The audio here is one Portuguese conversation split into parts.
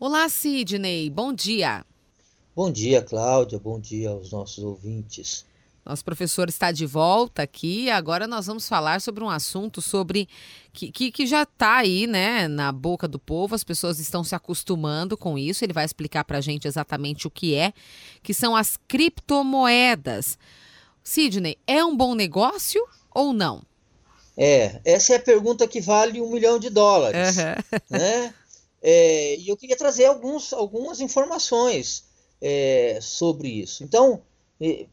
Olá, Sidney. Bom dia. Bom dia, Cláudia. Bom dia aos nossos ouvintes. Nosso professor está de volta aqui. Agora nós vamos falar sobre um assunto sobre que, que, que já está aí, né, na boca do povo. As pessoas estão se acostumando com isso. Ele vai explicar para a gente exatamente o que é, que são as criptomoedas. Sidney, é um bom negócio ou não? É, essa é a pergunta que vale um milhão de dólares, uhum. né? É, e eu queria trazer alguns, algumas informações é, sobre isso. Então,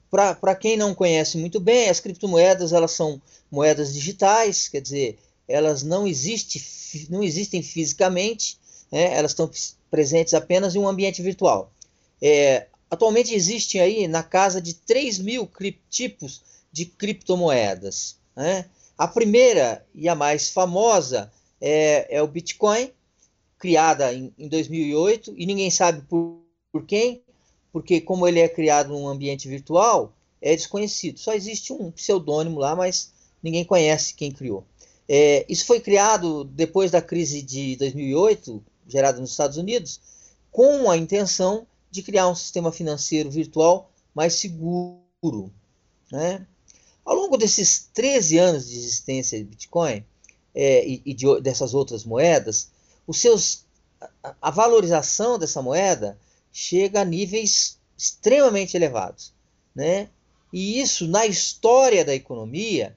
para quem não conhece muito bem, as criptomoedas elas são moedas digitais, quer dizer, elas não, existe, não existem fisicamente, né? elas estão presentes apenas em um ambiente virtual. É, atualmente existem aí na casa de 3 mil tipos de criptomoedas. Né? A primeira e a mais famosa é, é o Bitcoin, criada em, em 2008 e ninguém sabe por, por quem, porque como ele é criado num ambiente virtual, é desconhecido. Só existe um pseudônimo lá, mas ninguém conhece quem criou. É, isso foi criado depois da crise de 2008, gerada nos Estados Unidos, com a intenção de criar um sistema financeiro virtual mais seguro. Né? Ao longo desses 13 anos de existência de Bitcoin é, e, e de, dessas outras moedas, os seus, a, valorização dessa moeda chega a níveis extremamente elevados. Né? E isso, na história da economia,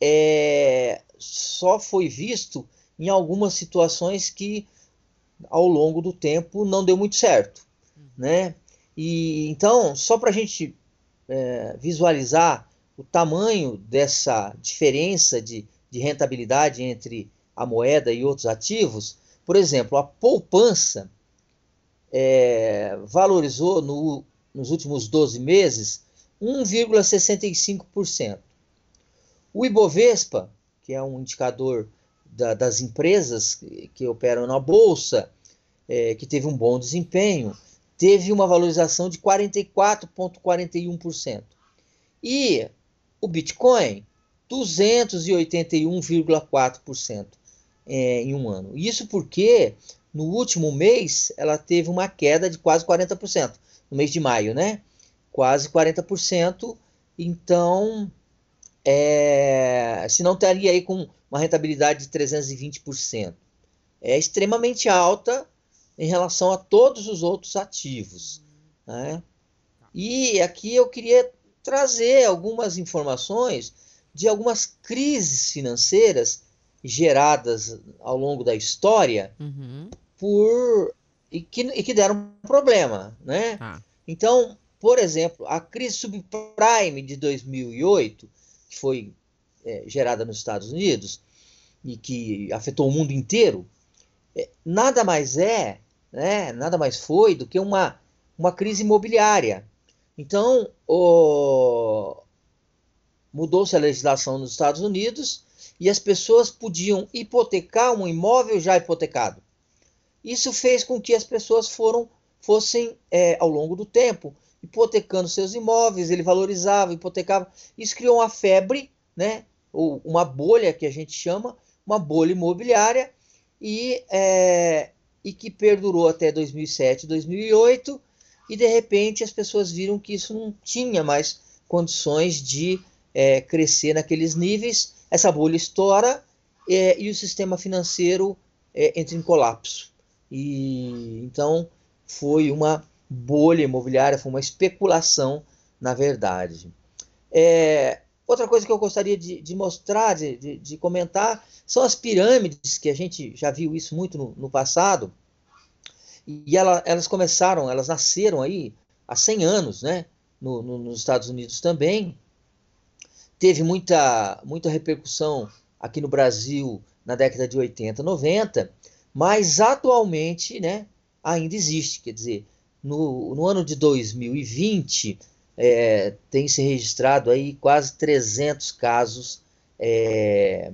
é, só foi visto em algumas situações que, ao longo do tempo, não deu muito certo. Né? E, então, só para a gente é, visualizar o tamanho dessa diferença de, de rentabilidade entre a moeda e outros ativos, por exemplo, a poupança é, valorizou no, nos últimos 12 meses 1,65%. O Ibovespa, que é um indicador da, das empresas que, que, operam na bolsa, é, que teve um bom desempenho, teve uma valorização de 44,41%. E o Bitcoin, 281,4% é, em um ano. Isso porque no último mês ela teve uma queda de quase 40%, no mês de maio, né? Quase 40%. Então, é, se não estaria aí com uma rentabilidade de 320%. É extremamente alta em relação a todos os outros ativos. Né? E aqui eu queria trazer algumas informações de algumas crises financeiras geradas ao longo da história uhum. por e que, e que deram problema, né? Ah. Então, por exemplo, a crise subprime de 2008, que foi é, gerada nos Estados Unidos e que afetou o mundo inteiro, é, nada mais é, né, nada mais foi do que uma, uma crise imobiliária. Então, mudou-se a legislação nos Estados Unidos e as pessoas podiam hipotecar um imóvel já hipotecado. Isso fez com que as pessoas foram, fossem, é, ao longo do tempo, hipotecando seus imóveis, ele valorizava, hipotecava. Isso criou uma febre, né, ou uma bolha que a gente chama, uma bolha imobiliária, e, é, e que perdurou até 2007, 2008, e de repente as pessoas viram que isso não tinha mais condições de é, crescer naqueles níveis essa bolha estoura é, e o sistema financeiro é, entra em colapso. E então foi uma bolha imobiliária, foi uma especulação, na verdade. É, outra coisa que eu gostaria de, de mostrar, de, de, de, comentar, são as pirâmides, que a gente já viu isso muito no, no passado. E ela, elas começaram, elas nasceram aí há 100 anos, né? No, no, nos Estados Unidos também teve muita, muita repercussão aqui no Brasil na década de 80, 90, mas atualmente né, ainda existe. Quer dizer, no, no ano de 2020 é, tem se registrado aí quase 300 casos é,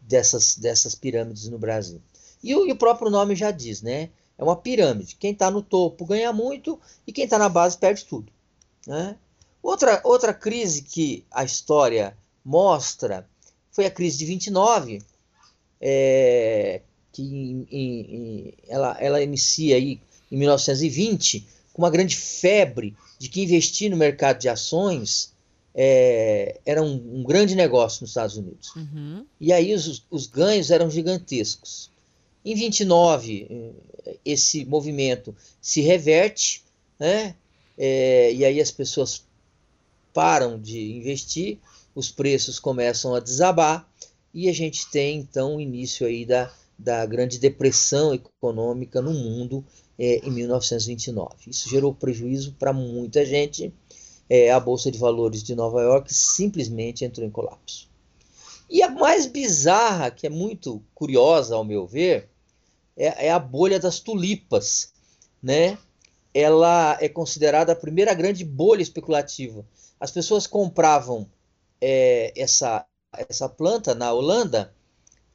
dessas, dessas pirâmides no Brasil. E o, e o, próprio nome já diz, né? É uma pirâmide. Quem está no topo ganha muito e quem está na base perde tudo. Né? Outra, outra crise que a história mostra foi a crise de 29, é, que em, em, ela, ela inicia aí em 1920 com uma grande febre de que investir no mercado de ações é, era um, um, grande negócio nos Estados Unidos. Uhum. E aí os, os ganhos eram gigantescos. Em 29, esse movimento se reverte, né? É, e aí as pessoas param de investir, os preços começam a desabar e a gente tem então o início aí da, da grande depressão econômica no mundo é, em 1929. Isso gerou prejuízo para muita gente. É, a Bolsa de Valores de Nova York simplesmente entrou em colapso. E a mais bizarra, que é muito curiosa ao meu ver, é, é a bolha das tulipas, né? Ela é considerada a primeira grande bolha especulativa. As pessoas compravam é, essa, essa planta na Holanda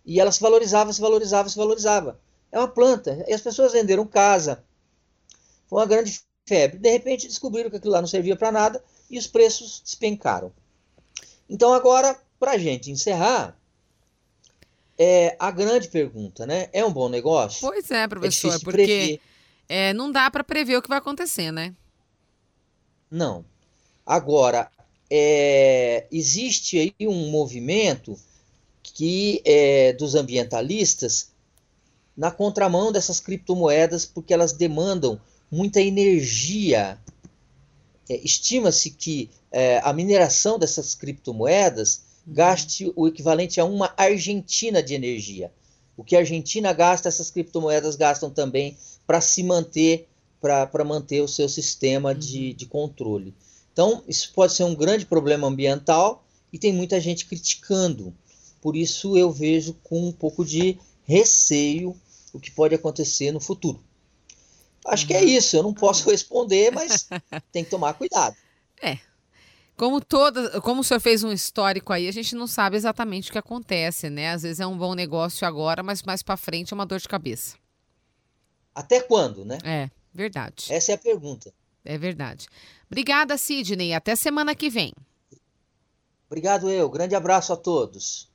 e ela se valorizava, se valorizava, se valorizava. É uma planta. E as pessoas venderam casa. Foi uma grande febre. De repente descobriram que aquilo lá não servia para nada e os preços despencaram. Então agora, para a gente encerrar, é a grande pergunta, né? É um bom negócio? Pois é, professor, é porque é, não dá para prever o que vai acontecer, né? Não. Agora, é, existe aí um movimento que é, dos ambientalistas na contramão dessas criptomoedas, porque elas demandam muita energia. É, Estima-se que é, a mineração dessas criptomoedas uhum. gaste o equivalente a uma Argentina de energia. O que a Argentina gasta, essas criptomoedas gastam também para se manter, para manter o seu sistema uhum. de, de controle. Então, isso pode ser um grande problema ambiental e tem muita gente criticando. Por isso, eu vejo com um pouco de receio o que pode acontecer no futuro. Acho uhum. que é uhum. isso. Eu não posso responder, mas tem que tomar cuidado. É. Como toda, como o senhor fez um histórico aí, a gente não sabe exatamente o que acontece, né? Às vezes é um bom negócio agora, mas mais para frente é uma dor de cabeça. Até quando, né? É, verdade. Essa é a pergunta. É verdade. Obrigada, Sidney. Até semana que vem. Obrigado eu. Grande abraço a todos.